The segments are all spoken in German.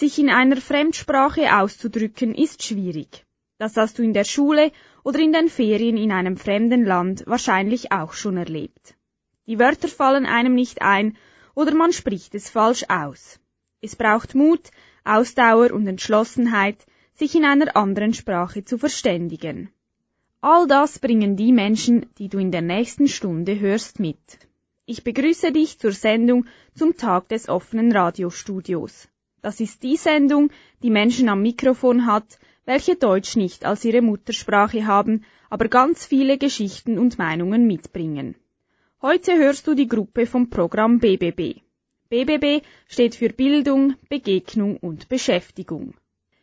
Sich in einer Fremdsprache auszudrücken ist schwierig. Das hast du in der Schule oder in den Ferien in einem fremden Land wahrscheinlich auch schon erlebt. Die Wörter fallen einem nicht ein oder man spricht es falsch aus. Es braucht Mut, Ausdauer und Entschlossenheit, sich in einer anderen Sprache zu verständigen. All das bringen die Menschen, die du in der nächsten Stunde hörst, mit. Ich begrüße dich zur Sendung zum Tag des offenen Radiostudios. Das ist die Sendung, die Menschen am Mikrofon hat, welche Deutsch nicht als ihre Muttersprache haben, aber ganz viele Geschichten und Meinungen mitbringen. Heute hörst du die Gruppe vom Programm BBB. BBB steht für Bildung, Begegnung und Beschäftigung.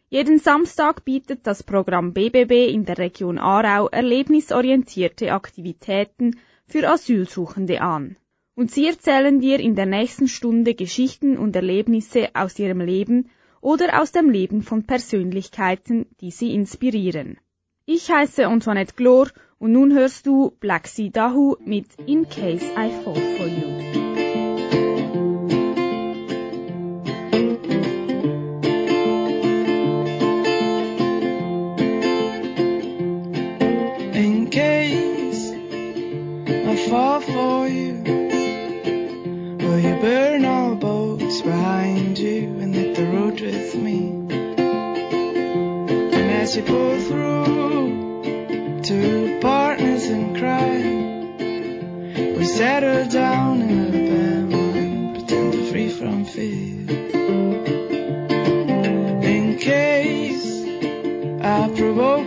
Jeden Samstag bietet das Programm BBB in der Region Aarau erlebnisorientierte Aktivitäten für Asylsuchende an. Und sie erzählen dir in der nächsten Stunde Geschichten und Erlebnisse aus ihrem Leben oder aus dem Leben von Persönlichkeiten, die sie inspirieren. Ich heiße Antoinette Glor und nun hörst du Black Sea Dahu mit In Case I Fall For You. as you pull through to partners in crime. We settle down in Alabama and pretend to free from fear. In case I provoke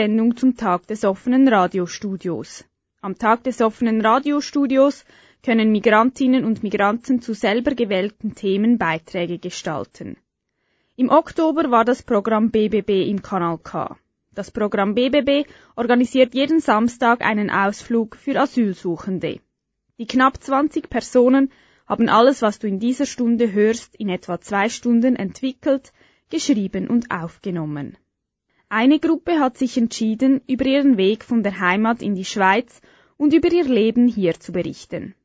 Sendung zum Tag des offenen Radiostudios. Am Tag des offenen Radiostudios können Migrantinnen und Migranten zu selber gewählten Themen Beiträge gestalten. Im Oktober war das Programm BBB im Kanal K. Das Programm BBB organisiert jeden Samstag einen Ausflug für Asylsuchende. Die knapp 20 Personen haben alles, was du in dieser Stunde hörst, in etwa zwei Stunden entwickelt, geschrieben und aufgenommen. Eine Gruppe hat sich entschieden, über ihren Weg von der Heimat in die Schweiz und über ihr Leben hier zu berichten.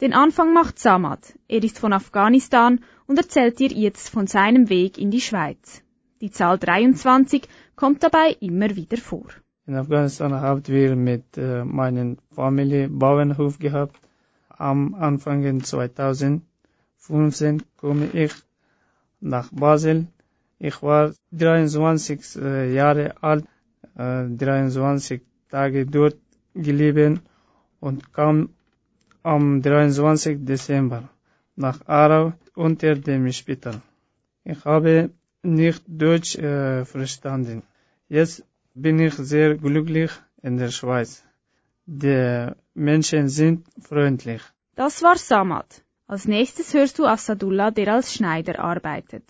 Den Anfang macht Samad. Er ist von Afghanistan und erzählt dir jetzt von seinem Weg in die Schweiz. Die Zahl 23 kommt dabei immer wieder vor. In Afghanistan haben wir mit äh, meiner Familie Bauernhof gehabt. Am Anfang 2015 komme ich nach Basel. Ich war 23 äh, Jahre alt, äh, 23 Tage dort gelebt und kam am 23. Dezember nach Aarau unter dem Spital. Ich habe nicht Deutsch äh, verstanden. Jetzt bin ich sehr glücklich in der Schweiz. Die Menschen sind freundlich. Das war Samad. Als nächstes hörst du Assadullah, der als Schneider arbeitet.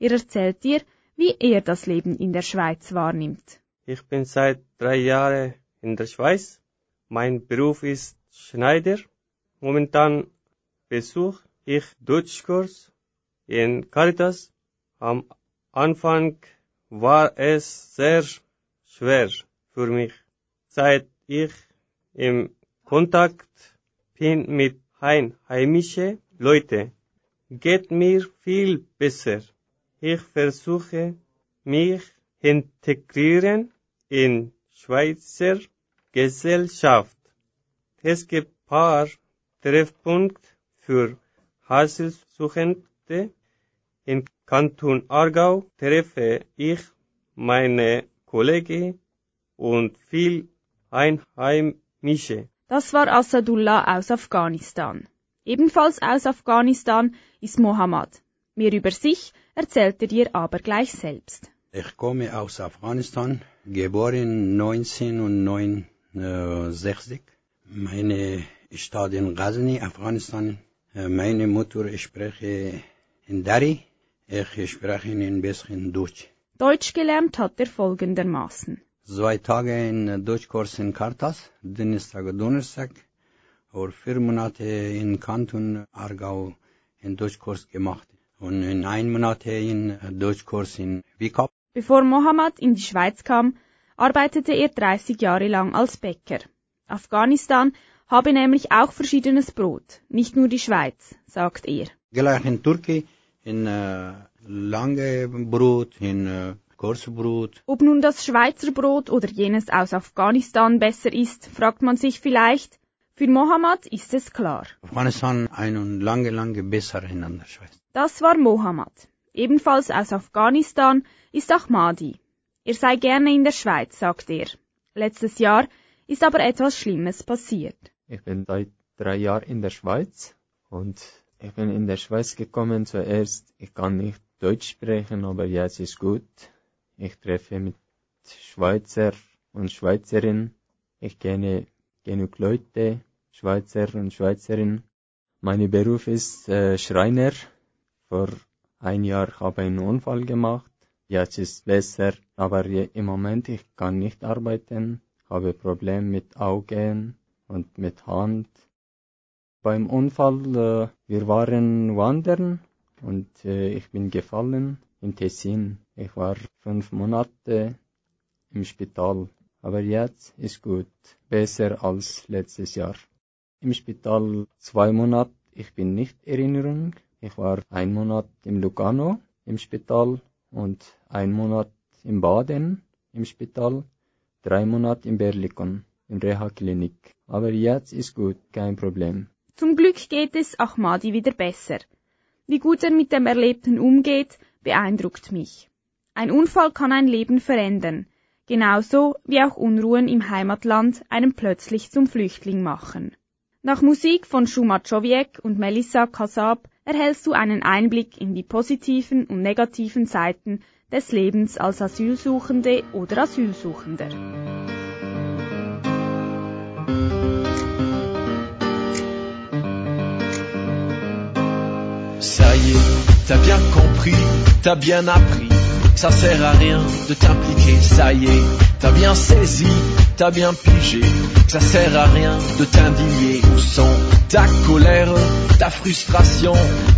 Er erzählt dir, wie er das Leben in der Schweiz wahrnimmt. Ich bin seit drei Jahren in der Schweiz. Mein Beruf ist Schneider. Momentan besuche ich Deutschkurs in Caritas. Am Anfang war es sehr schwer für mich. Seit ich im Kontakt bin mit heimischen Leuten, geht mir viel besser. Ich versuche mich integrieren in Schweizer Gesellschaft. Es gibt paar Treffpunkte für Haselsuchende. In Kanton Aargau treffe ich meine Kollegen und viel Einheimische. Das war Assadullah aus Afghanistan. Ebenfalls aus Afghanistan ist Mohammed. Mehr über sich erzählt er dir aber gleich selbst. Ich komme aus Afghanistan, geboren 1969. Meine Stadt in Ghazni, Afghanistan. Meine Mutter spreche in Dari. Ich spreche ein bisschen Deutsch. Deutsch gelernt hat er folgendermaßen. Zwei Tage in Deutschkurs in Kartas, Dienstag und Donnerstag. Und vier Monate in Kanton Aargau in Deutschkurs gemacht. Und in ein Monat in Deutschkurs in Wikop. Bevor Mohammed in die Schweiz kam, arbeitete er 30 Jahre lang als Bäcker. Afghanistan habe nämlich auch verschiedenes Brot, nicht nur die Schweiz, sagt er. Gleich in Türkei, in äh, lange Brot, in äh, kurzes Brot. Ob nun das Schweizer Brot oder jenes aus Afghanistan besser ist, fragt man sich vielleicht. Für Mohammed ist es klar. Afghanistan ein und lange, lange besser in der Schweiz. Das war Mohammed. Ebenfalls aus Afghanistan ist Ahmadi. Er sei gerne in der Schweiz, sagt er. Letztes Jahr ist aber etwas Schlimmes passiert. Ich bin seit drei Jahren in der Schweiz und ich bin in der Schweiz gekommen zuerst. Ich kann nicht Deutsch sprechen, aber jetzt ist gut. Ich treffe mit Schweizer und Schweizerinnen. Ich kenne genug Leute, Schweizer und Schweizerinnen. Mein Beruf ist äh, Schreiner. Vor ein Jahr habe ich einen Unfall gemacht. Jetzt ist besser, aber im Moment ich kann nicht arbeiten, habe Probleme mit Augen und mit Hand. Beim Unfall, äh, wir waren wandern und äh, ich bin gefallen im Tessin. Ich war fünf Monate im Spital, aber jetzt ist gut, besser als letztes Jahr. Im Spital zwei Monate, ich bin nicht Erinnerung. Ich war ein Monat im Lugano im Spital und ein Monat im Baden im Spital, drei Monate in Berlikon in Reha-Klinik. Aber jetzt ist gut, kein Problem. Zum Glück geht es Ahmadi wieder besser. Wie gut er mit dem Erlebten umgeht, beeindruckt mich. Ein Unfall kann ein Leben verändern, genauso wie auch Unruhen im Heimatland einen plötzlich zum Flüchtling machen. Nach Musik von Shuma Czowiek und Melissa Kasab erhältst du einen Einblick in die positiven und negativen Seiten des Lebens als Asylsuchende oder Asylsuchender. Ça y est, t'as bien compris, t'as bien appris. Ça sert à rien de t'impliquer, ça y est, t'as bien saisi, t'as bien pigé. que Ça sert à rien de t'indigner. Où sont ta colère, ta frustration,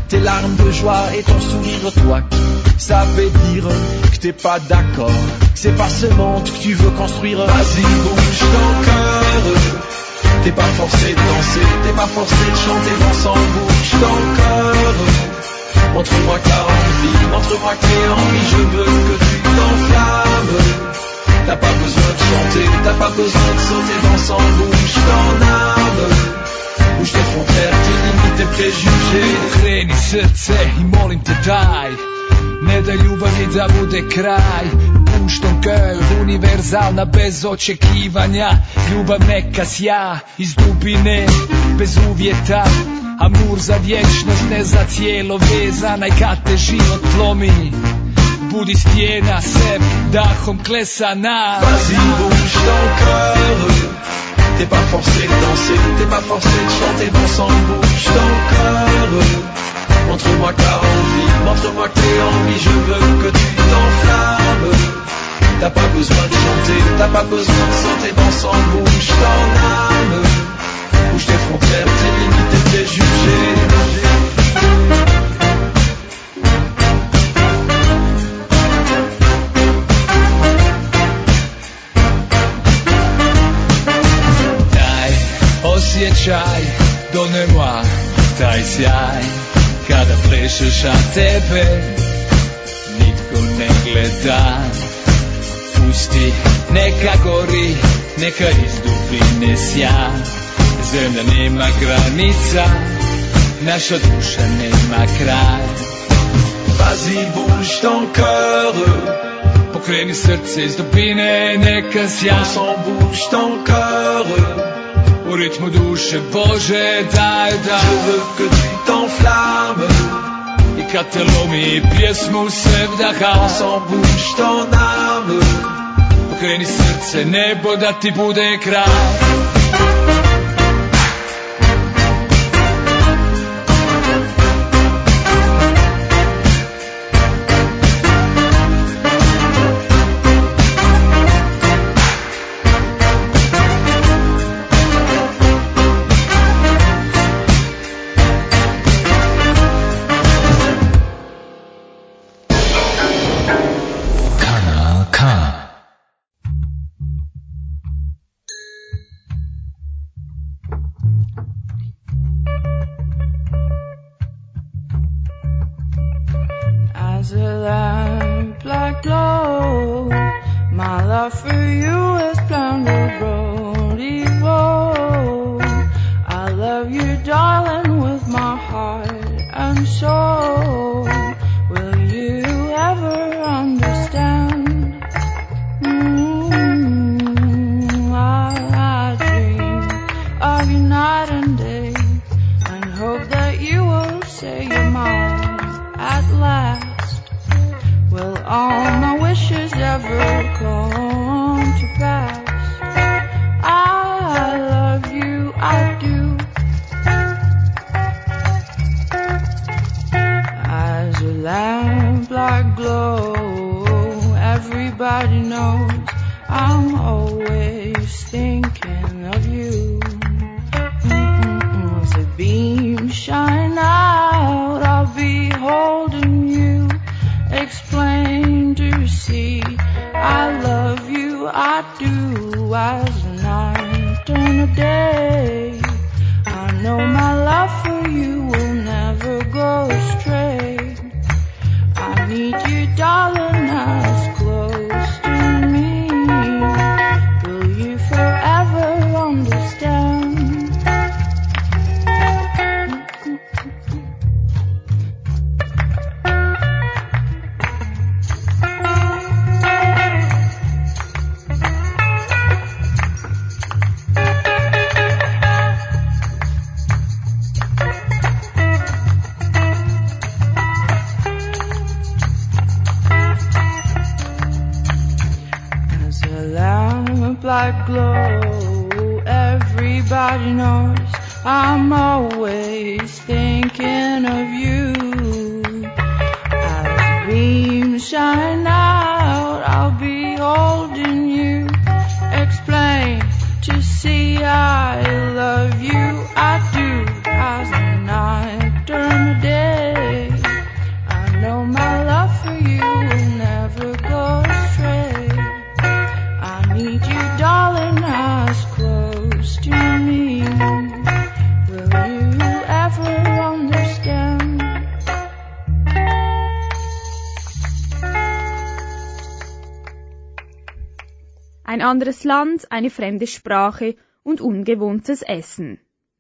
tes larmes de joie et ton sourire, toi qui savais dire que t'es pas d'accord. C'est pas ce monde que tu veux construire. Vas-y, bouge ton cœur. T'es pas forcé de danser, t'es pas forcé de chanter, ensemble bouge ton cœur. Montre-moi que t'as envie, montre-moi que t'es envie, je veux que tu t'enflammes. T'as pas besoin de chanter, t'as pas besoin de sauter dans son bouge ton âme. Bouge tes frontières, tes limites, tes préjugés. Kreni srce i molim te daj. Ne da ljubavi da bude kraj. Puštom kraj univerzalna bez očekivanja. Ljubav neka sja iz dubine bez uvjeta. Amur za vječnost ne za cijelo vezana I kad te život plomi Budi stijena dahom klesana Vas-y, bouge ton cœur. T'es pas forcé de danser, t'es pas forcé de chanter, bon sang, bouge ton cœur. Montre-moi que t'as envie, montre-moi que t'es envie, je veux que tu t'enflammes. T'as pas besoin de chanter, t'as pas besoin de sauter, bon sang, bouge ton âme. Bouge tes frontières, tes limites et tes jugés. Osjećaj, donema taj sjaj Kada plešeš, a tebe nitko ne gleda Pusti, neka gori, neka iz dubine sja Zemlja nema granica, naša duša nema kraj Vas-y, bouge ton cœur. Pokreni srce iz dubine, neka sja sang, bouge ton cœur. U ritmu duše Bože, daj, Je daj veux que tu t'enflammes. I kad te lomi pjesmu se vdaha sang, bouge ton âme. Pokreni srce, nebo da ti bude kraj everybody knows I'm always thinking Anderes Land, eine fremde Sprache und ungewohntes Essen.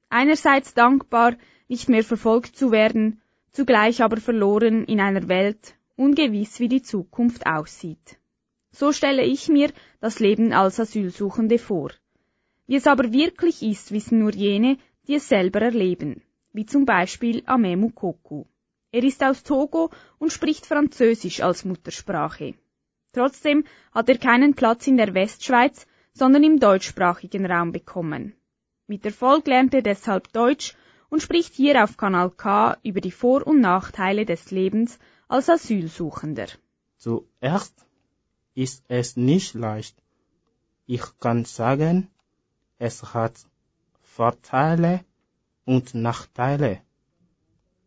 Einerseits dankbar, nicht mehr verfolgt zu werden, zugleich aber verloren in einer Welt, ungewiss wie die Zukunft aussieht. So stelle ich mir das Leben als Asylsuchende vor. Wie es aber wirklich ist, wissen nur jene, die es selber erleben, wie zum Beispiel Amemu Koku. Er ist aus Togo und spricht Französisch als Muttersprache. Trotzdem hat er keinen Platz in der Westschweiz, sondern im deutschsprachigen Raum bekommen. Mit Erfolg lernt er deshalb Deutsch und spricht hier auf Kanal K über die Vor- und Nachteile des Lebens als Asylsuchender. Zuerst ist es nicht leicht. Ich kann sagen, es hat Vorteile und Nachteile.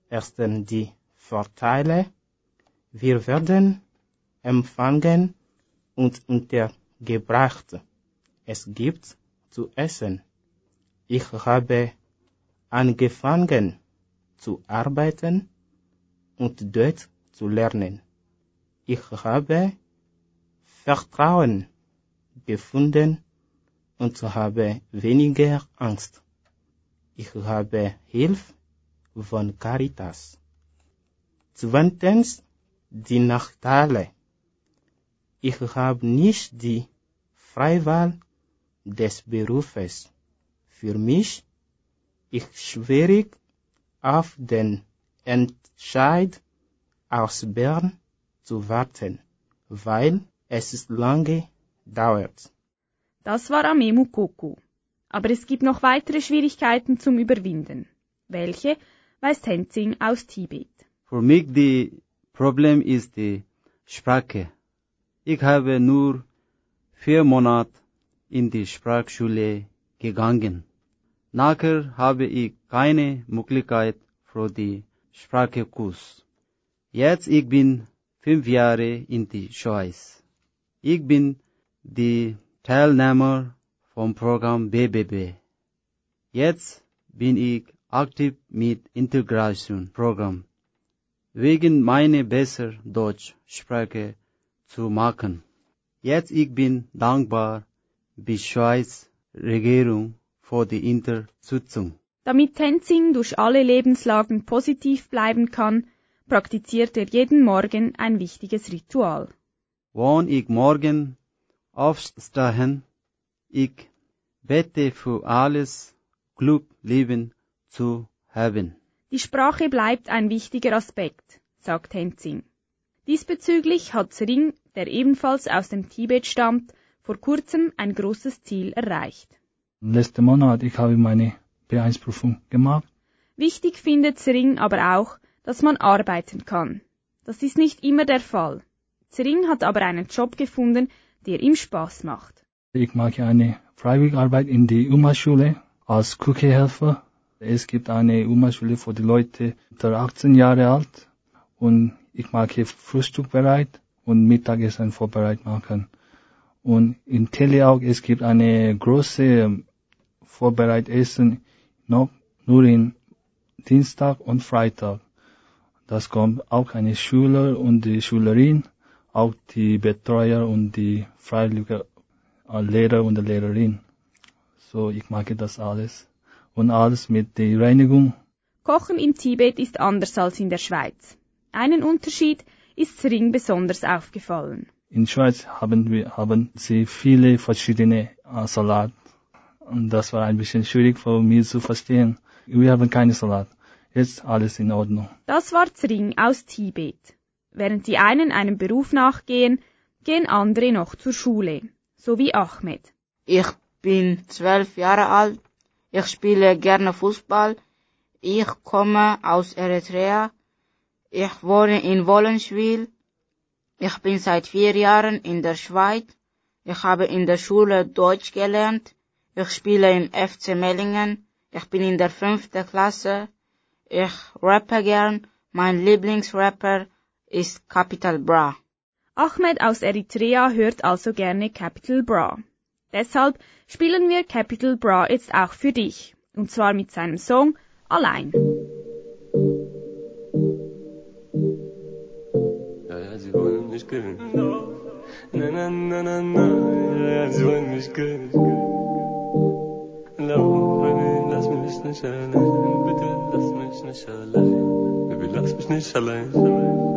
Erstens die Vorteile. Wir werden empfangen und untergebracht. Es gibt zu essen. Ich habe angefangen zu arbeiten und dort zu lernen. Ich habe Vertrauen gefunden und habe weniger Angst. Ich habe Hilfe von Caritas. Zweitens die Nachteile. Ich habe nicht die Freiwahl des Berufes. Für mich ist schwierig auf den Entscheid aus Bern zu warten, weil es lange dauert. Das war Amemu Koku. Aber es gibt noch weitere Schwierigkeiten zum Überwinden. Welche weiß Tenzing aus Tibet. For me, the problem is the Sprache. Ich habe nur vier Monate in die Sprachschule gegangen. Nachher habe ich keine Möglichkeit für die Sprachekurs. Jetzt ich bin fünf Jahre in die Schweiz. Ich bin die Teilnehmer vom Programm BBB. Jetzt bin ich aktiv mit Integration Programm wegen meine besser Deutsch Sprache zu machen. Jetzt ich bin dankbar bis Schweiz Regierung für die Unterstützung. Damit Tenzing durch alle Lebenslagen positiv bleiben kann, praktiziert er jeden Morgen ein wichtiges Ritual. Wann ich morgen aufstehen, ich bete für alles Glück Leben zu haben. Die Sprache bleibt ein wichtiger Aspekt, sagt Tenzing. Diesbezüglich hat Sring, der ebenfalls aus dem Tibet stammt, vor kurzem ein großes Ziel erreicht. Letzten Monat ich habe meine B1-Prüfung gemacht. Wichtig findet Sring aber auch, dass man arbeiten kann. Das ist nicht immer der Fall. Sring hat aber einen Job gefunden, der ihm Spaß macht. Ich mache eine Freiwilligarbeit in die UMA-Schule als Küchehelfer. Es gibt eine UMA-Schule für die Leute unter 18 Jahre alt und ich mache Frühstück bereit und Mittagessen vorbereit machen. Und in Teleaug es gibt eine große Vorbereitessen noch nur in Dienstag und Freitag. Das kommt auch eine Schüler und die Schülerin, auch die Betreuer und die freiwillige Lehrer und Lehrerin. So, ich mag das alles. Und alles mit der Reinigung. Kochen im Tibet ist anders als in der Schweiz. Einen Unterschied ist Sring besonders aufgefallen. In Schweiz haben wir haben sie viele verschiedene äh, Salat und das war ein bisschen schwierig für mich zu verstehen. Wir haben keine Salat. Jetzt alles in Ordnung. Das war Zring aus Tibet. Während die einen einem Beruf nachgehen, gehen andere noch zur Schule, so wie Ahmed. Ich bin zwölf Jahre alt. Ich spiele gerne Fußball. Ich komme aus Eritrea. Ich wohne in Wollenschwil. Ich bin seit vier Jahren in der Schweiz. Ich habe in der Schule Deutsch gelernt. Ich spiele im FC Mellingen. Ich bin in der fünften Klasse. Ich rappe gern. Mein Lieblingsrapper ist Capital Bra. Ahmed aus Eritrea hört also gerne Capital Bra. Deshalb spielen wir Capital Bra jetzt auch für dich. Und zwar mit seinem Song Allein. Killen. Na, na, na, na, na, ja, sie wollen mich killen. Lauf, lass mich nicht allein. Bitte lass mich nicht allein. Baby, lass mich nicht allein.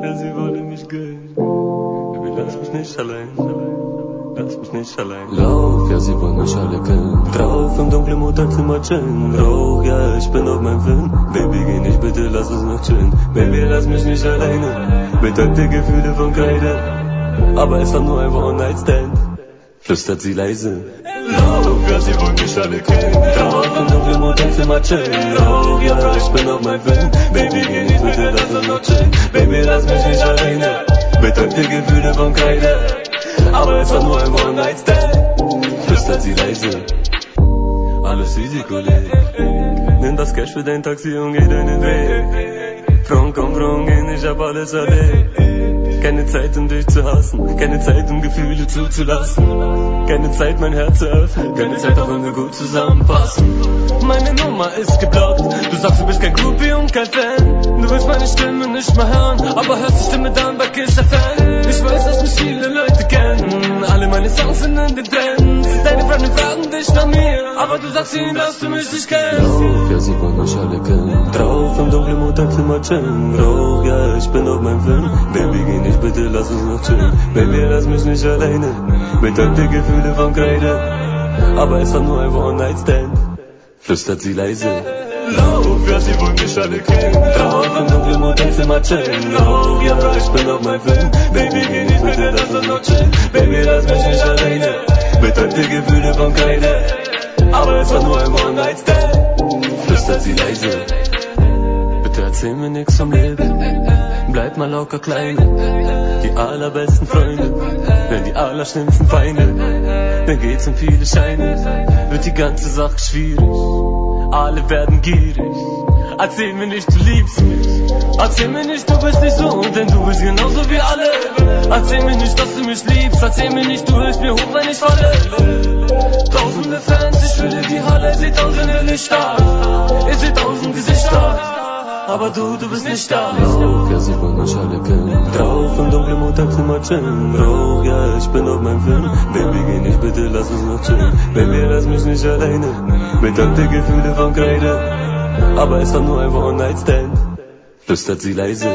Ja, sie wollen mich killen. Baby, lass mich nicht allein. Lass mich nicht allein. Lauf, ja, sie wollen mich alle killen. Drauf im dunklen Motelzimmer chillen. Rauch, ja, ich bin auf meinem Film. Baby, geh nicht, bitte lass uns noch chillen. Baby, lass mich nicht alleine. Betäubte Gefühle von Kreide. Aber es war nur ein One-Night-Stand. Flüstert sie leise. Lauf, ja, sie mich alle killen. Drauf im dunklen Motelzimmer chillen. Rauch, ja, ich bin auf meinem Film. Baby, geh nicht, bitte lass uns noch chillen. Baby, lass mich nicht alleine. Betäubte Gefühle von Kreide. Aber es war nur ein One-Night-Stand. Flüstert sie leise. Alles easy, Kollege. Nimm das Cash für dein Taxi und geh deinen Weg. Frauen komm, Frauen gehen, ich hab alles erlebt. Keine Zeit, um dich zu hassen. Keine Zeit, um Gefühle zuzulassen. Keine Zeit, mein Herz zu öffnen. Keine Zeit, auch wenn wir gut zusammenpassen. Meine Nummer ist geblockt. Du sagst, du bist kein Groupie und kein Fan. Du willst meine Stimme nicht mehr hören. Aber hörst die Stimme dann bei Kiss FM. Ich weiß, dass mich viele Leute kennen. Alle meine Songs sind in den Trends. Deine Freunde fragen dich nach mir. Aber du sagst ihnen, dass du mich nicht kennst. Ja, sie wollen mich alle kennen. Drauf im dunklen Motelzimmer chillen. Rauch, ja, ich bin auf meinem Film. Baby, geh nicht, bitte lass uns noch chillen. Baby, lass mich nicht alleine. Betäubte Gefühle von Kreide. Aber es war nur ein One-Night-Stand. Flüstert sie leise. Lauf, ja, sie wollen mich alle killen. Drauf im dunklen Motelzimmer chillen. Lauf, ja, ich bin auf meinem Film. Baby, geh nicht, bitte lass uns noch chillen. Baby, lass mich nicht alleine. Betäubte Gefühle von Kreide. Aber es war nur ein One-Night-Stand. Flüstert sie leise. Erzähl mir nix vom Leben. Bleib mal locker klein. Die allerbesten Freunde, wenn die allerschlimmsten Feinde. Dann geht's um viele Scheine, wird die ganze Sache schwierig. Alle werden gierig. Erzähl mir nicht, du liebst mich. Erzähl mir nicht, du bist nicht so, denn du bist genauso wie alle. Erzähl mir nicht, dass du mich liebst. Erzähl mir nicht, du hilfst mir hoch, wenn ich falle. Tausende Fans, ich fülle die Halle, seht tausende Lichter. Ihr seht tausend Gesichter. Aber du, du bist nicht da. Rauch, ja, sie wollen mich alle killen. Drauf im dunklen Motelzimmer chillen. Rauch, ja, ich bin auf meinem Film. Baby, geh nicht, bitte lass uns noch chillen. Baby, lass mich nicht alleine. Betäubte Gefühle von Kreide. Aber es war nur ein One-Night-Stand. Flüstert sie leise.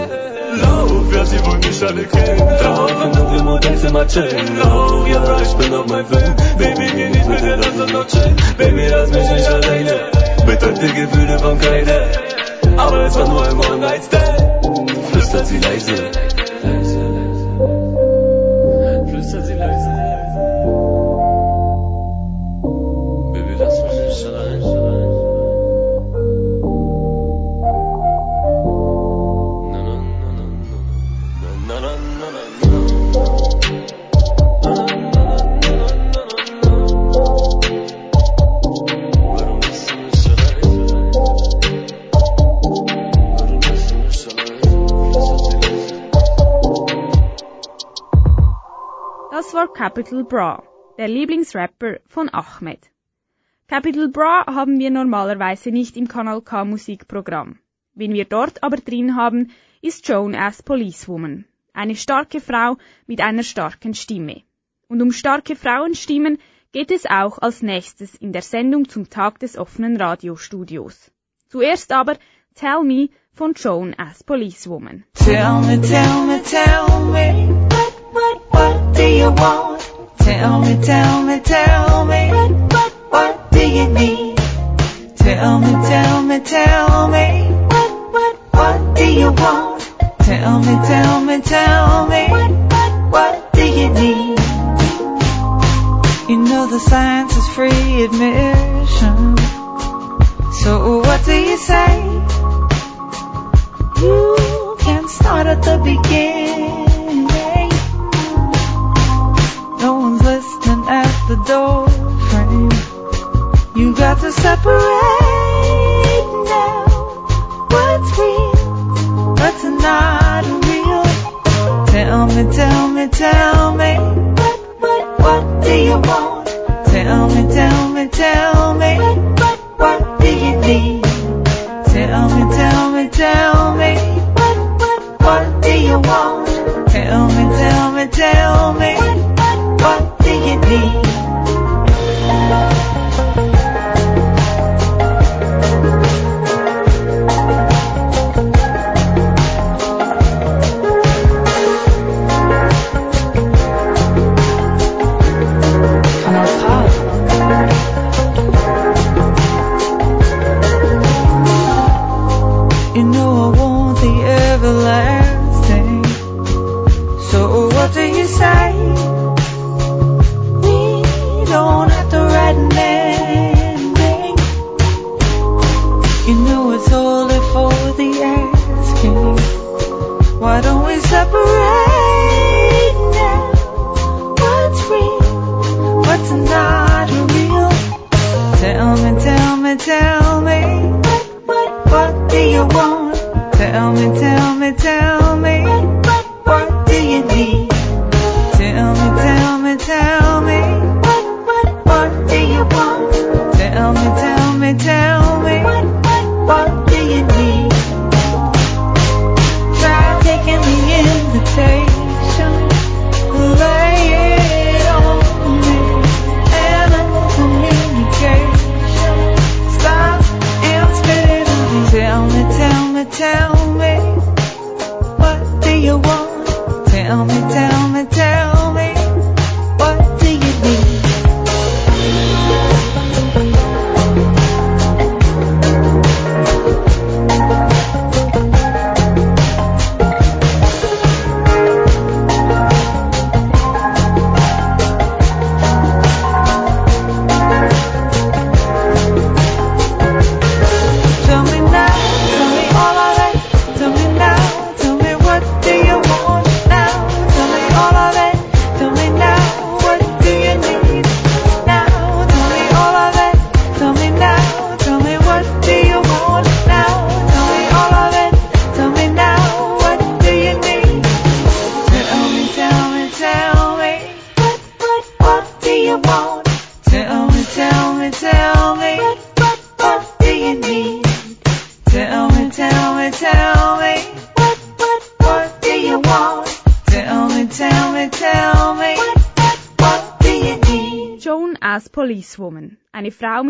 Lauf, ja, sie wollen mich alle killen. Drauf im dunklen Motelzimmer chillen. Rauch, ja, ich bin auf meinem Film. Baby, geh nicht, bitte lass uns noch chillen. Baby, lass mich nicht alleine. Betäubte Gefühle von Kreide. Aber es war nur ein One-Night-Stand. Flüstert sie leise. Capital Bra, der Lieblingsrapper von Ahmed. Capital Bra haben wir normalerweise nicht im Kanal K Musikprogramm. Wen wir dort aber drin haben, ist Joan as Policewoman. Eine starke Frau mit einer starken Stimme. Und um starke Frauenstimmen geht es auch als nächstes in der Sendung zum Tag des offenen Radiostudios. Zuerst aber Tell Me von Joan as Policewoman. Tell me, tell me, tell me, what, what, what do you want? Tell me, tell me, tell me, what, what, do you need? Tell me, tell me, tell me, what, what, what do you want? Tell me, tell me, tell me, what, what, what do you need? You know the science is free admission. So what do you say? You can start at the beginning. Separate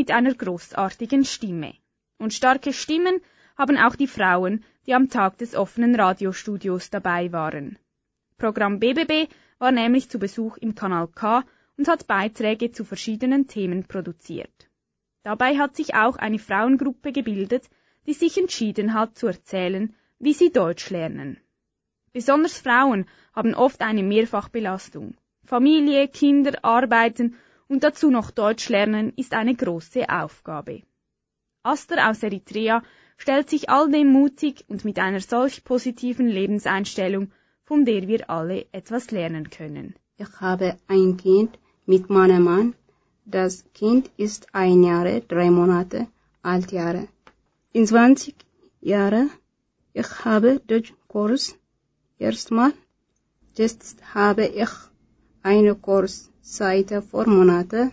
mit einer großartigen Stimme. Und starke Stimmen haben auch die Frauen, die am Tag des offenen Radiostudios dabei waren. Programm BBB war nämlich zu Besuch im Kanal K und hat Beiträge zu verschiedenen Themen produziert. Dabei hat sich auch eine Frauengruppe gebildet, die sich entschieden hat zu erzählen, wie sie Deutsch lernen. Besonders Frauen haben oft eine Mehrfachbelastung. Familie, Kinder, Arbeiten und dazu noch Deutsch lernen ist eine große Aufgabe. Aster aus Eritrea stellt sich all dem mutig und mit einer solch positiven Lebenseinstellung, von der wir alle etwas lernen können. Ich habe ein Kind mit meinem Mann. Das Kind ist ein Jahre, drei Monate alt Jahre. In 20 Jahren, ich habe Deutschkurs erstmal. Jetzt habe ich einen Kurs seit vier Monaten.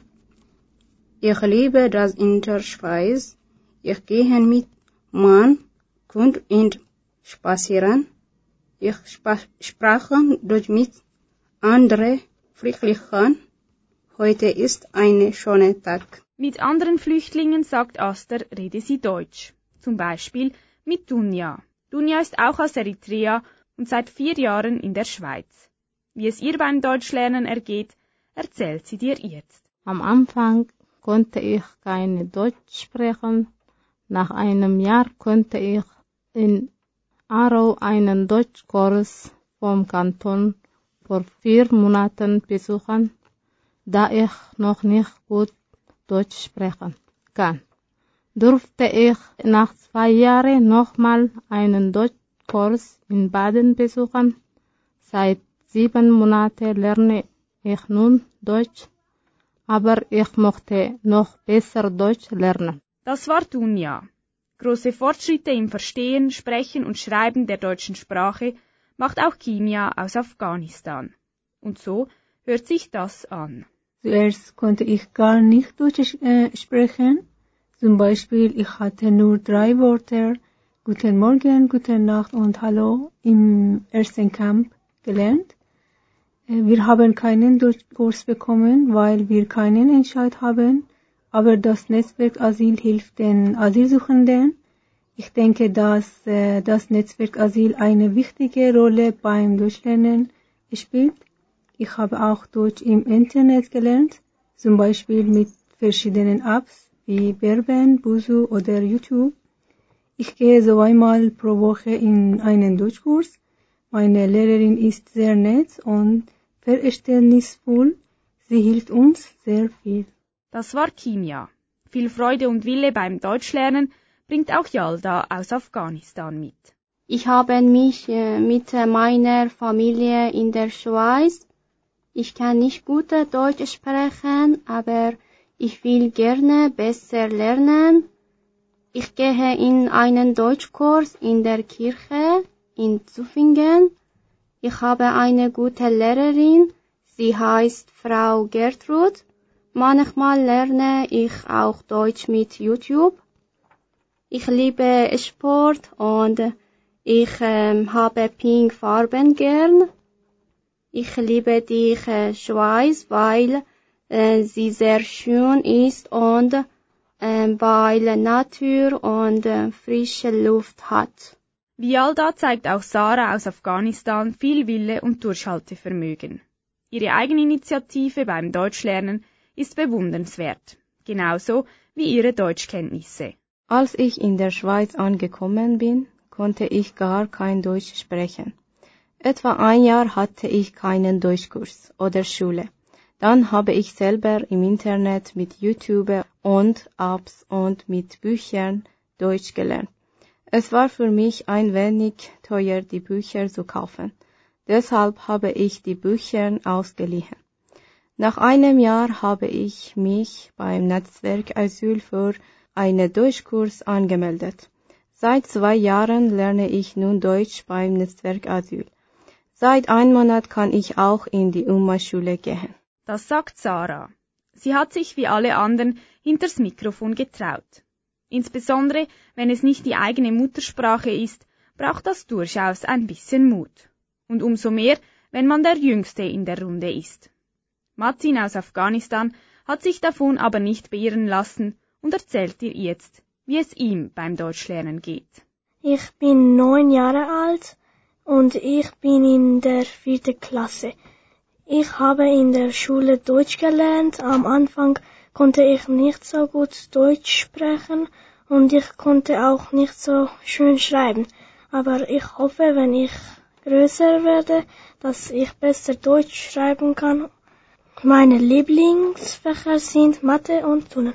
Ich liebe das in der Schweiz. Ich gehe mit Mann, Kund und spazieren. Ich spa sprache Deutsch mit anderen Flüchtlingen. Heute ist ein schöner Tag. Mit anderen Flüchtlingen, sagt Aster, rede sie Deutsch. Zum Beispiel mit Dunja. Dunja ist auch aus Eritrea und seit vier Jahren in der Schweiz. Wie es ihr beim Deutschlernen ergeht, erzählt sie dir jetzt. Am Anfang konnte ich keine Deutsch sprechen. Nach einem Jahr konnte ich in Aarau einen Deutschkurs vom Kanton vor vier Monaten besuchen, da ich noch nicht gut Deutsch sprechen kann. durfte ich nach zwei Jahren nochmal einen Deutschkurs in Baden besuchen. Seit sieben Monaten lerne ich nun Deutsch, aber ich möchte noch besser Deutsch lernen. Das war Dunja. Große Fortschritte im Verstehen, Sprechen und Schreiben der deutschen Sprache macht auch Kimia aus Afghanistan. Und so hört sich das an. Zuerst konnte ich gar nicht Deutsch äh, sprechen. Zum Beispiel, ich hatte nur drei Worte, Guten Morgen, Gute Nacht und Hallo im ersten Camp gelernt. Äh, wir haben keinen Deutschkurs bekommen, weil wir keinen Entscheid haben, aber das Netzwerk Asyl hilft den Asylsuchenden. Ich denke, dass äh, das Netzwerk Asyl eine wichtige Rolle beim Deutschlernen spielt. Ich habe auch Deutsch im Internet gelernt, zum Beispiel mit verschiedenen Apps wie Berben, Busu oder YouTube. Ich gehe so einmal pro Woche in einen Deutschkurs. Meine Lehrerin ist sehr nett und verständnisvoll. Sie hilft uns sehr viel. Das war Kimia. Viel Freude und Wille beim Deutschlernen bringt auch Yalda aus Afghanistan mit. Ich habe mich äh, mit meiner Familie in der Schweiz ich kann nicht gut Deutsch sprechen, aber ich will gerne besser lernen. Ich gehe in einen Deutschkurs in der Kirche in Zufingen. Ich habe eine gute Lehrerin. Sie heißt Frau Gertrud. Manchmal lerne ich auch Deutsch mit YouTube. Ich liebe Sport und ich ähm, habe pink Farben gern. Ich liebe die äh, Schweiz, weil äh, sie sehr schön ist und äh, weil Natur und äh, frische Luft hat. Wie all da zeigt auch Sarah aus Afghanistan viel Wille und Durchhaltevermögen. Ihre Eigeninitiative beim Deutschlernen ist bewundernswert, genauso wie ihre Deutschkenntnisse. Als ich in der Schweiz angekommen bin, konnte ich gar kein Deutsch sprechen. Etwa ein Jahr hatte ich keinen Deutschkurs oder Schule. Dann habe ich selber im Internet mit YouTube und Apps und mit Büchern Deutsch gelernt. Es war für mich ein wenig teuer, die Bücher zu kaufen. Deshalb habe ich die Bücher ausgeliehen. Nach einem Jahr habe ich mich beim Netzwerk Asyl für einen Deutschkurs angemeldet. Seit zwei Jahren lerne ich nun Deutsch beim Netzwerk Asyl. Seit einem Monat kann ich auch in die Umma-Schule gehen. Das sagt Sarah. Sie hat sich wie alle anderen hinters Mikrofon getraut. Insbesondere, wenn es nicht die eigene Muttersprache ist, braucht das durchaus ein bisschen Mut. Und umso mehr, wenn man der Jüngste in der Runde ist. Matin aus Afghanistan hat sich davon aber nicht beirren lassen und erzählt ihr jetzt, wie es ihm beim Deutschlernen geht. Ich bin neun Jahre alt und ich bin in der vierten Klasse. Ich habe in der Schule Deutsch gelernt. Am Anfang konnte ich nicht so gut Deutsch sprechen und ich konnte auch nicht so schön schreiben. Aber ich hoffe, wenn ich größer werde, dass ich besser Deutsch schreiben kann. Meine Lieblingsfächer sind Mathe und Turnen.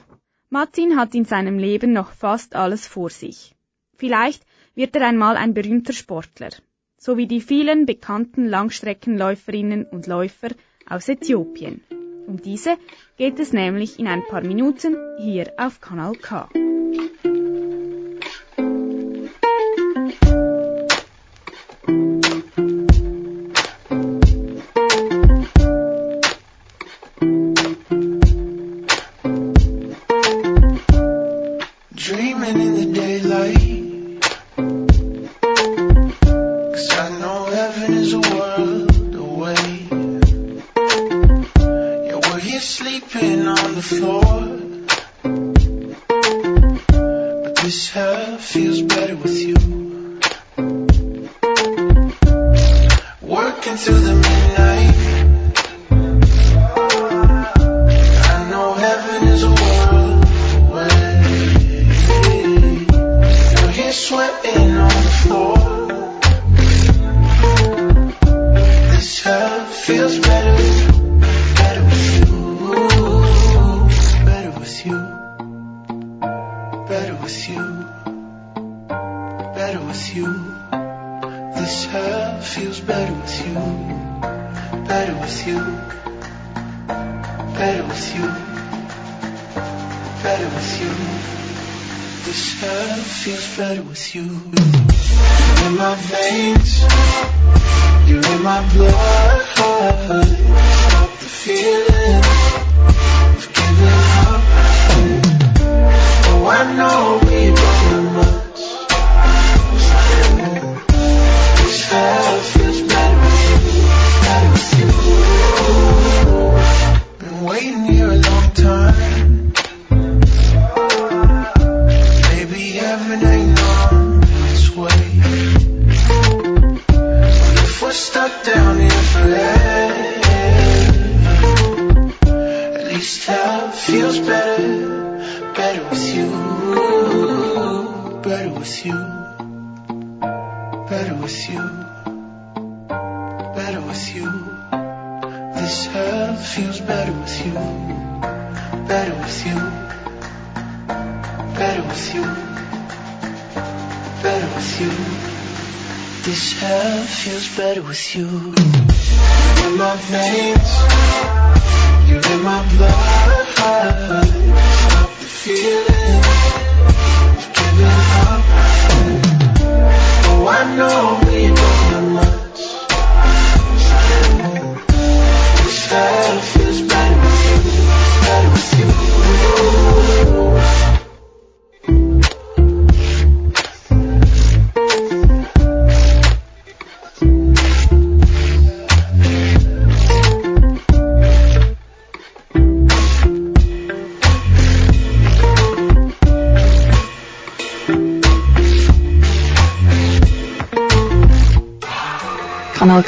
Martin hat in seinem Leben noch fast alles vor sich. Vielleicht wird er einmal ein berühmter Sportler sowie die vielen bekannten Langstreckenläuferinnen und Läufer aus Äthiopien. Um diese geht es nämlich in ein paar Minuten hier auf Kanal K. to the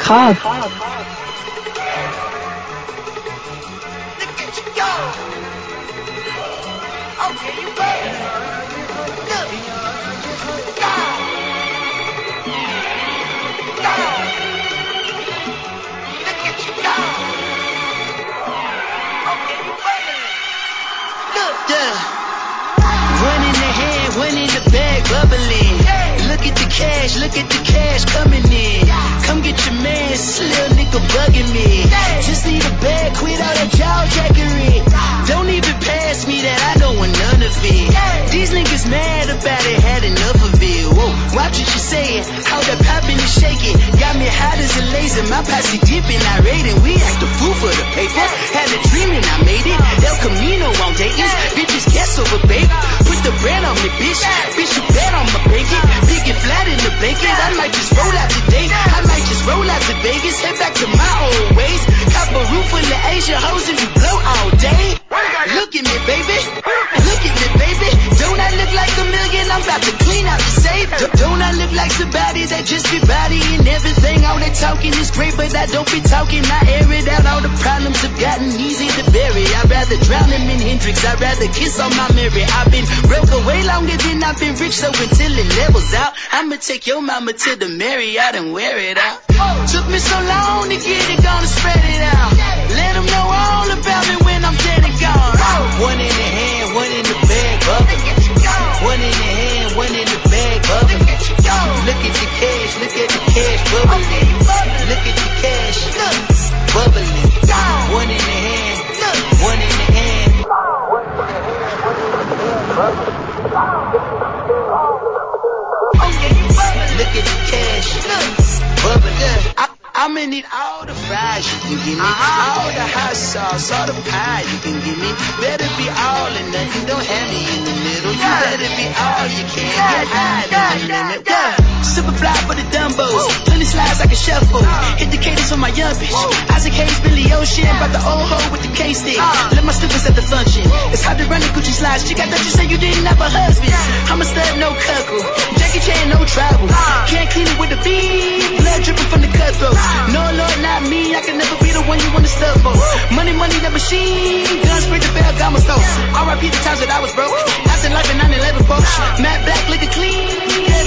Kanal don't be talking. I air it out. All the problems have gotten easy to bury. I'd rather drown them in Hendrix. I'd rather kiss on my mirror. I've been broke away longer than I've been rich, so until it levels out, I'ma take your mama to the Marriott and wear it out. Took me so long to get it, gonna spread it out. Let them know all about me when I'm dead I'ma uh-huh. need all the fries you can give me, all the hot sauce, all the pie you can give me. Better be all or nothing, don't have me in the middle. You better be all you can, get high to the limit. Super fly for the Dumbos, plenty slides like a shuffle. Hit the cadence on my young bitch. Isaac Hayes, Billy Ocean, brought the old hoe with the K stick. Let my slippers at the function. It's hard to run the Gucci slides. Chick, I thought you said you didn't have a husband. I'm a stud, no cuckoo. Jackie Chan, no travel. Can't clean it with the beat. Blood dripping from the cutthroats. No, Lord, not me. I can never be the one you wanna stuff for. Money, money, the machine. Gun spray the bell, my stove. R.I.P. the times that I was broke. After life in 9-11, folks. Matte black, liquor clean.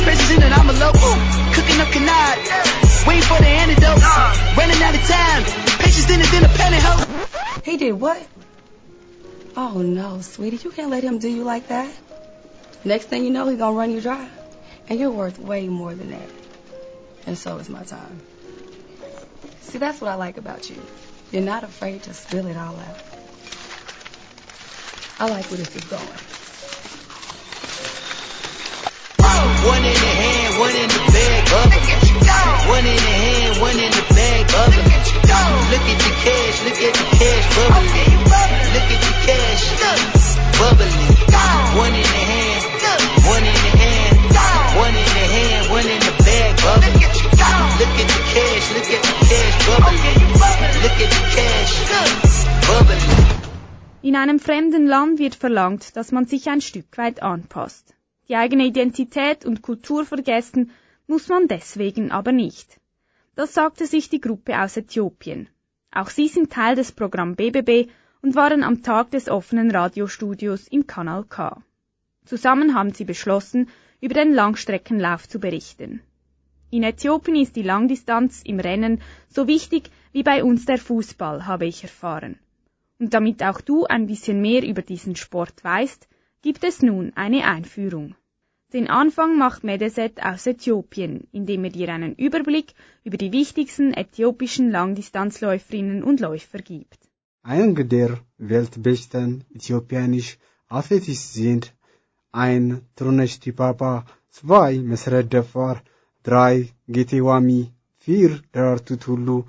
Presents in and I'm a local. Cooking up canard. Waiting for the antidote. Running out of time. Patience thinner than a pantyhose. He did what? Oh no, sweetie, you can't let him do you like that. Next thing you know, he's gonna run you dry. And you're worth way more than that. And so is my time. See, that's what I like about you. You're not afraid to spill it all out. I like where this is going. Land wird verlangt, dass man sich ein Stück weit anpasst. Die eigene Identität und Kultur vergessen muss man deswegen aber nicht. Das sagte sich die Gruppe aus Äthiopien. Auch sie sind Teil des Programm BBB und waren am Tag des offenen Radiostudios im Kanal K. Zusammen haben sie beschlossen, über den Langstreckenlauf zu berichten. In Äthiopien ist die Langdistanz im Rennen so wichtig wie bei uns der Fußball, habe ich erfahren. Und damit auch du ein bisschen mehr über diesen Sport weißt, gibt es nun eine Einführung. Den Anfang macht Medeset aus Äthiopien, indem er dir einen Überblick über die wichtigsten äthiopischen Langdistanzläuferinnen und Läufer gibt. Einige der weltbesten äthiopianisch Athletics sind ein Trunesh Tipapa, zwei Mesret Defar, drei Getewami, vier Derartu Tullu,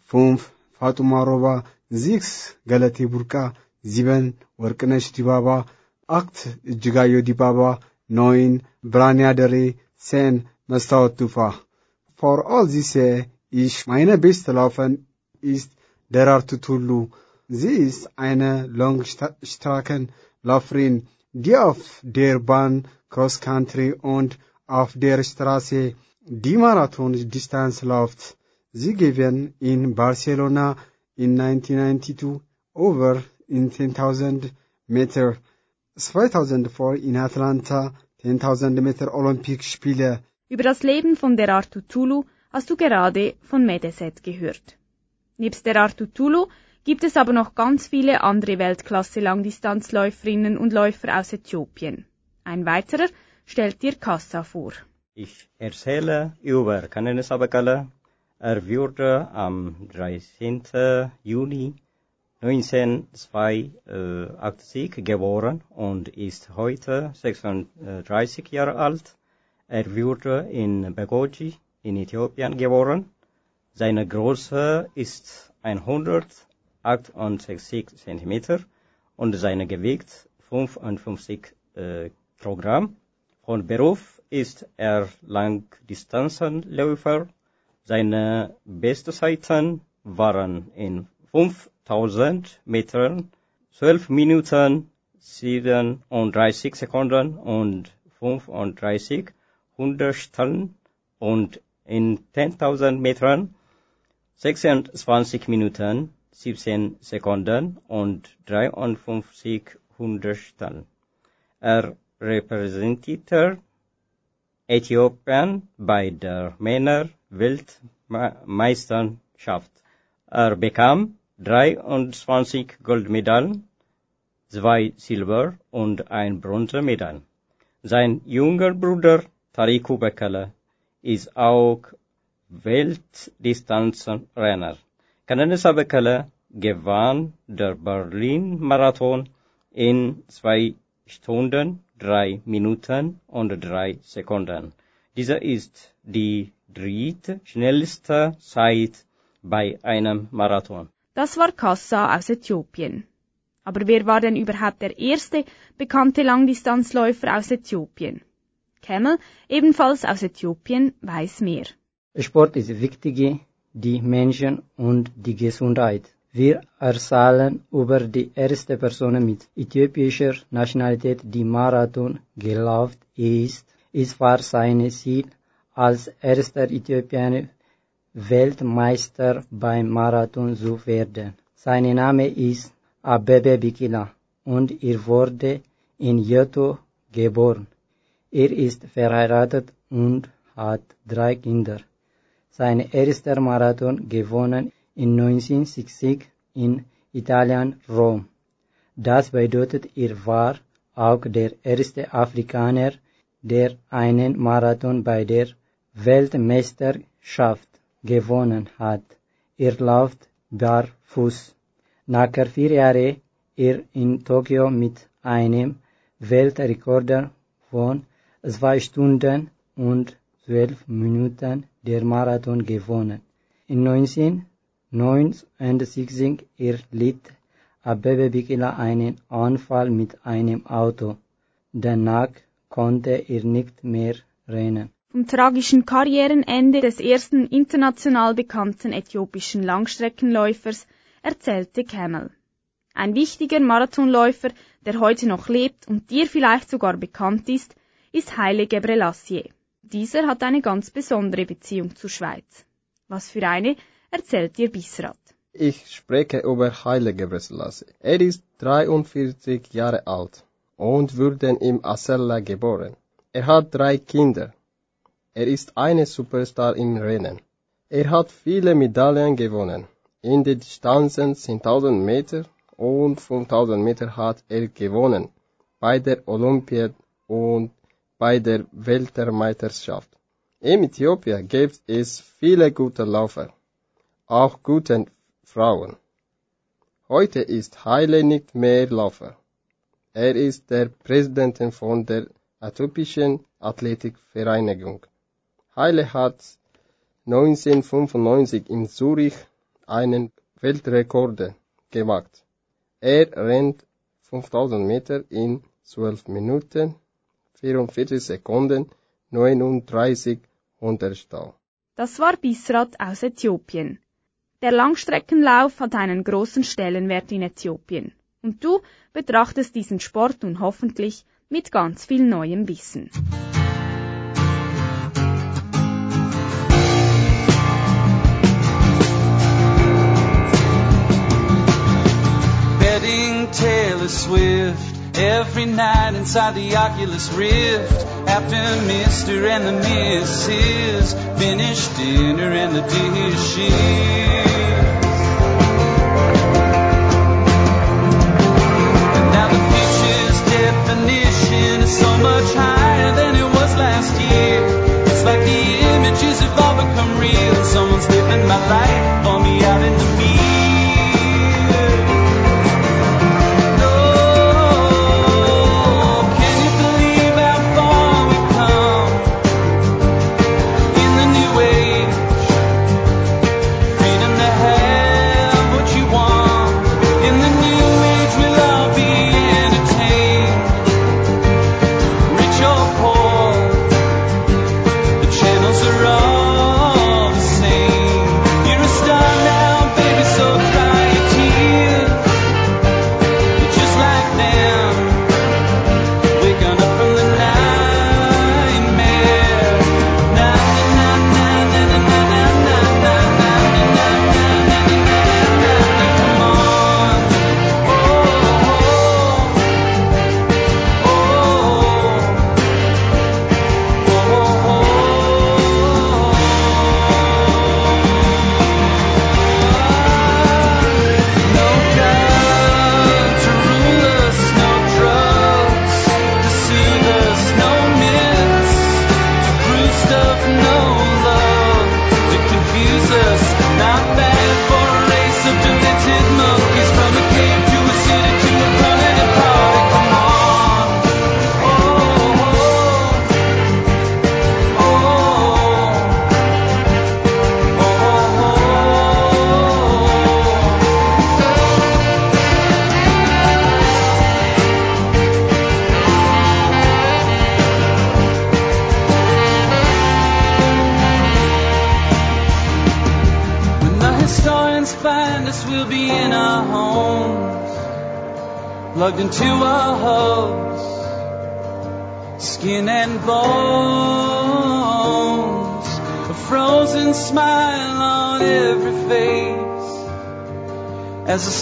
fünf Fatuma Roba, sechs Galate Burka, sieben Worknesh Dibaba, acht Jigayo Dibaba, neun Brania Dere, zehn Mestaut Tufa. For all diese, ich meine beste Laufen ist Derartu Tullu. Sie ist eine Langstreckenläuferin, die auf der Bahn Cross Country und auf der Straße die Marathon-Distanz läuft. Sie gewann in Barcelona in 1992 over in 10.000 Meter, 2004 in Atlanta 10.000 Meter Olympic-Spiele. Über das Leben von Derartu Tulu hast du gerade von Medeset gehört. Nebst Derartu Tulu gibt es aber noch ganz viele andere Weltklasse-Langdistanzläuferinnen und Läufer aus Äthiopien. Ein weiterer stellt dir Kassa vor. Ich erzähle über Kanenes Abakala. Er wurde am 13. Juni 1982 geboren und ist heute 36 Jahre alt. Er wurde in Begoji in Äthiopien geboren. Seine Größe ist 168 Zentimeter und sein Gewicht 55 äh, Kilogramm. Von Beruf ist er Langdistanzenläufer. Seine Bestzeiten waren in 5000 Metern 12 Minuten 37 Sekunden und 35 Hundertstel und in 10.000 Metern 26 Minuten 17 Sekunden und 53 Hundertstel. Er repräsentierte Äthiopien bei der Männer-Weltmeisterschaft. Er bekam 23 Goldmedaillen, zwei Silber- und ein Bronzemedaille. Sein junger Bruder Tariku Bekele ist auch Weltdistanzrenner. Kananisa Bekele gewann der Berlin-Marathon in zwei Stunden, drei Minuten und drei Sekunden. Dieser ist die dritte schnellste Zeit bei einem Marathon. Das war Kassa aus Äthiopien. Aber wer war denn überhaupt der erste bekannte Langdistanzläufer aus Äthiopien? Camel, ebenfalls aus Äthiopien, weiß mehr. Sport ist wichtig, die Menschen und die Gesundheit. Wir erzählen über die erste Person mit äthiopischer Nationalität, die Marathon gelaufen ist. Es war sein Ziel, als erster Äthiopier Weltmeister beim Marathon zu werden. Sein Name ist Abebe Bikila und er wurde in Yoto geboren. Er ist verheiratet und hat drei Kinder. Sein erster Marathon gewonnen in 1960 in Italien, Rom. Das bedeutet, er war auch der erste Afrikaner, der einen Marathon bei der Weltmeisterschaft gewonnen hat. Er läuft barfuß. Nach vier Jahren er in Tokio mit einem Weltrekord von zwei Stunden und zwölf Minuten der Marathon gewonnen. In 1969 erlitt Abebe Bikila einen Unfall mit einem Auto. Danach konnte er nicht mehr rennen. Vom tragischen Karrierenende des ersten international bekannten äthiopischen Langstreckenläufers erzählte Camel. Ein wichtiger Marathonläufer, der heute noch lebt und dir vielleicht sogar bekannt ist, ist Haile Gebrselassie. Dieser hat eine ganz besondere Beziehung zur Schweiz. Was für eine, erzählt dir Bisrat. Ich spreche über Haile Gebrselassie. Er ist 43 Jahre alt und wurde im Asella geboren. Er hat drei Kinder. Er ist eine Superstar im Rennen. Er hat viele Medaillen gewonnen. In den Distanzen 10.000 Meter und 5.000 Meter hat er gewonnen. Bei der Olympiade und bei der Weltmeisterschaft. In Äthiopien gibt es viele gute Läufer, auch gute Frauen. Heute ist Haile nicht mehr Läufer. Er ist der Präsident von der Äthiopischen Athletikvereinigung. Haile hat 1995 in Zürich einen Weltrekord gemacht. Er rennt 5000 Meter in 12 Minuten, 44 Sekunden, 39 Hundertstel. Das war Bisrat aus Äthiopien. Der Langstreckenlauf hat einen großen Stellenwert in Äthiopien. Und du betrachtest diesen Sport nun hoffentlich mit ganz viel neuem Wissen. Betting Taylor Swift every night inside the Oculus Rift. After Mr. and the Mrs. finish dinner and the dishes. Now the future's definition is so much higher than it was last year. It's like the images have all become real. Someone's living my life for me out in the mirror.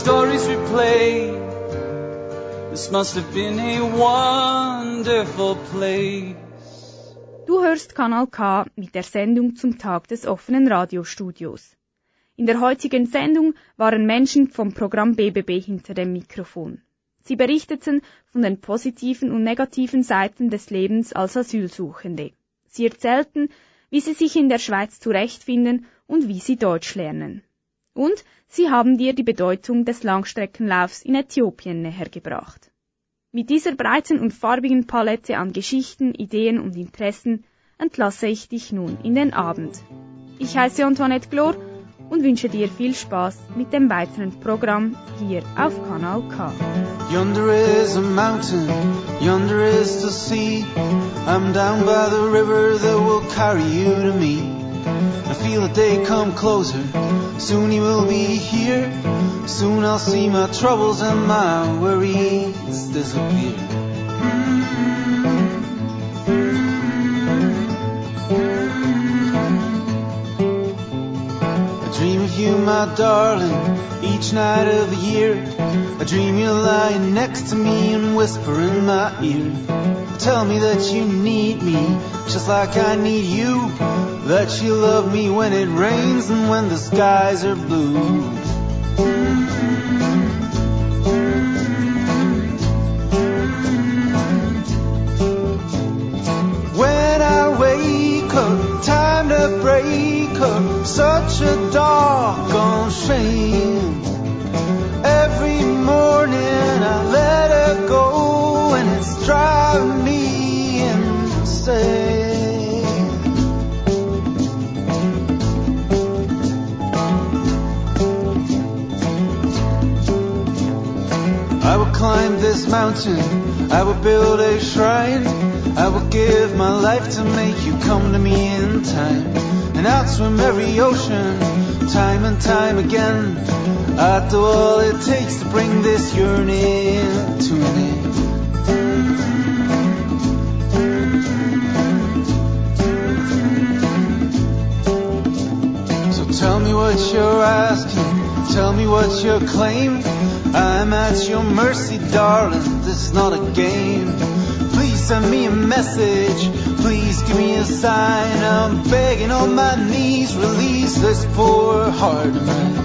Stories replay, this must have been a wonderful place. Du hörst Kanal K mit der Sendung zum Tag des offenen Radiostudios. In der heutigen Sendung waren Menschen vom Programm BBB hinter dem Mikrofon. Sie berichteten von den positiven und negativen Seiten des Lebens als Asylsuchende. Sie erzählten, wie sie sich in der Schweiz zurechtfinden und wie sie Deutsch lernen. Und sie haben dir die Bedeutung des Langstreckenlaufs in Äthiopien nähergebracht. Mit dieser breiten und farbigen Palette an Geschichten, Ideen und Interessen entlasse ich dich nun in den Abend. Ich heiße Antoinette Glor und wünsche dir viel Spaß mit dem weiteren Programm hier auf Kanal K. Yonder is a mountain, yonder is the sea. I'm down by the river that will carry you to me. I feel the day come closer, soon he will be here. Soon I'll see my troubles and my worries disappear. I dream of you, my darling, each night of the year. I dream you're lying next to me and whisper in my ear. Tell me that you need me, just like I need you. That you love me when it rains and when the skies are blue. When I wake up, time to break up, such a doggone shame. Every morning I let her go and it's driving me insane. Mountain, I will build a shrine, I will give my life to make you come to me in time. And I'll swim every ocean, time and time again. I'd do all it takes to bring this yearning to end. So tell me what you're asking, tell me what's your claim. I'm at your mercy, darling. This is not a game. Please send me a message. Please give me a sign. I'm begging on my knees. Release this poor heart of mine.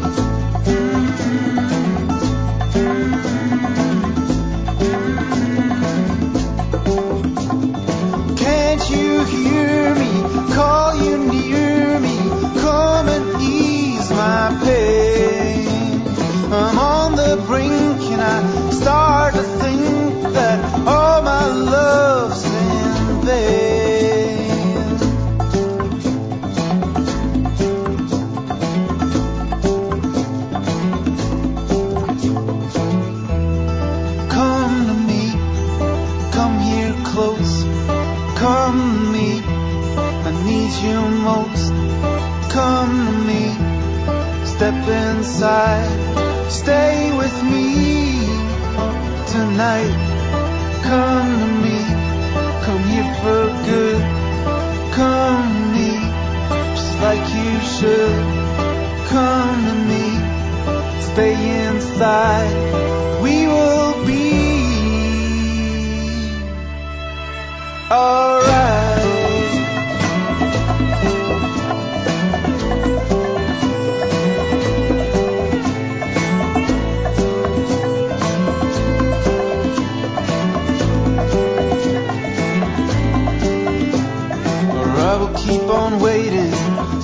Keep on waiting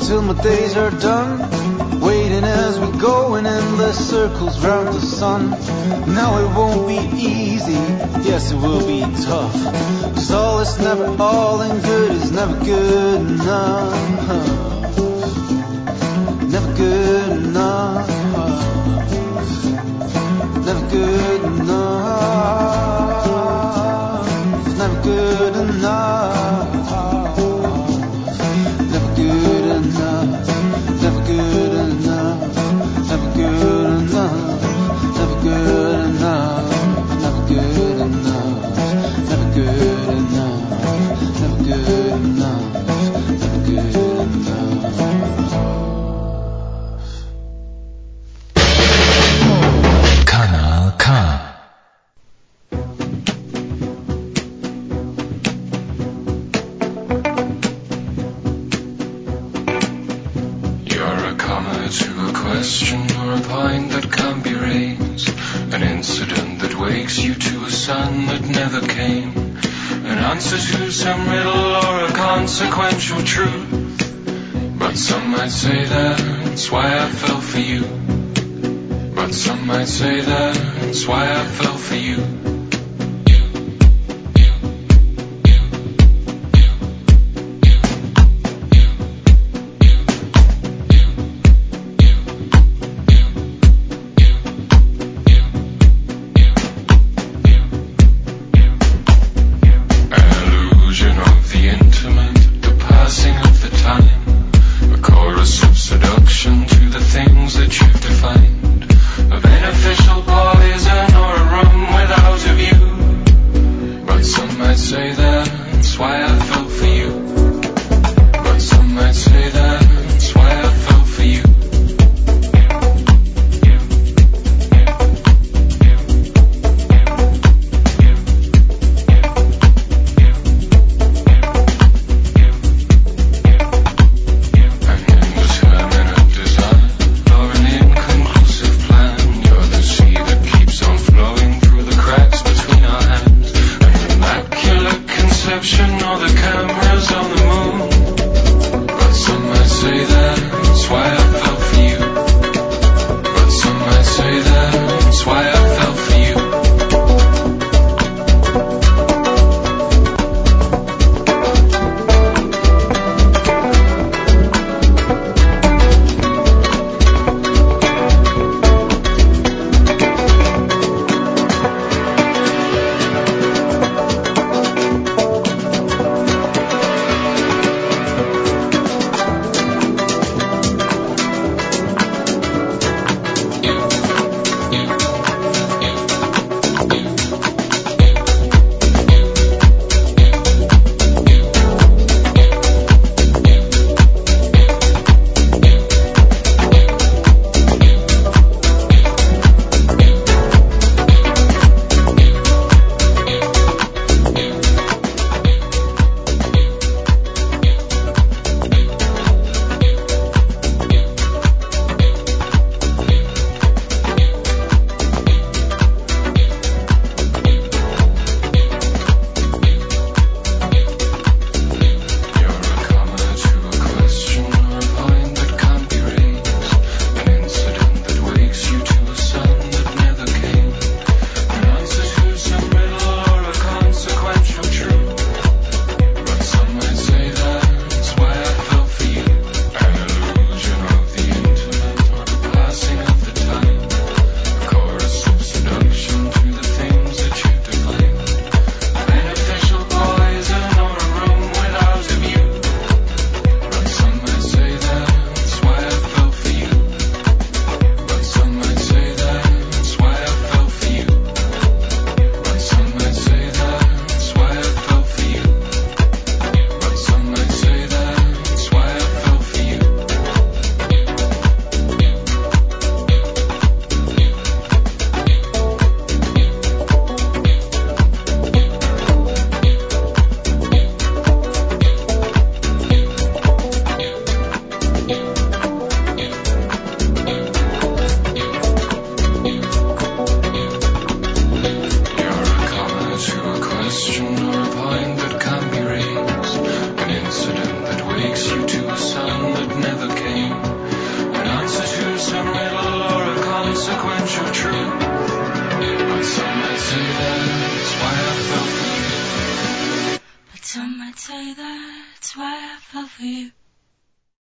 till my days are done. Waiting as we go in endless circles round the sun. Now it won't be easy, yes it will be tough. Cause all is never all and good is never good enough. Say that's why I fell for you.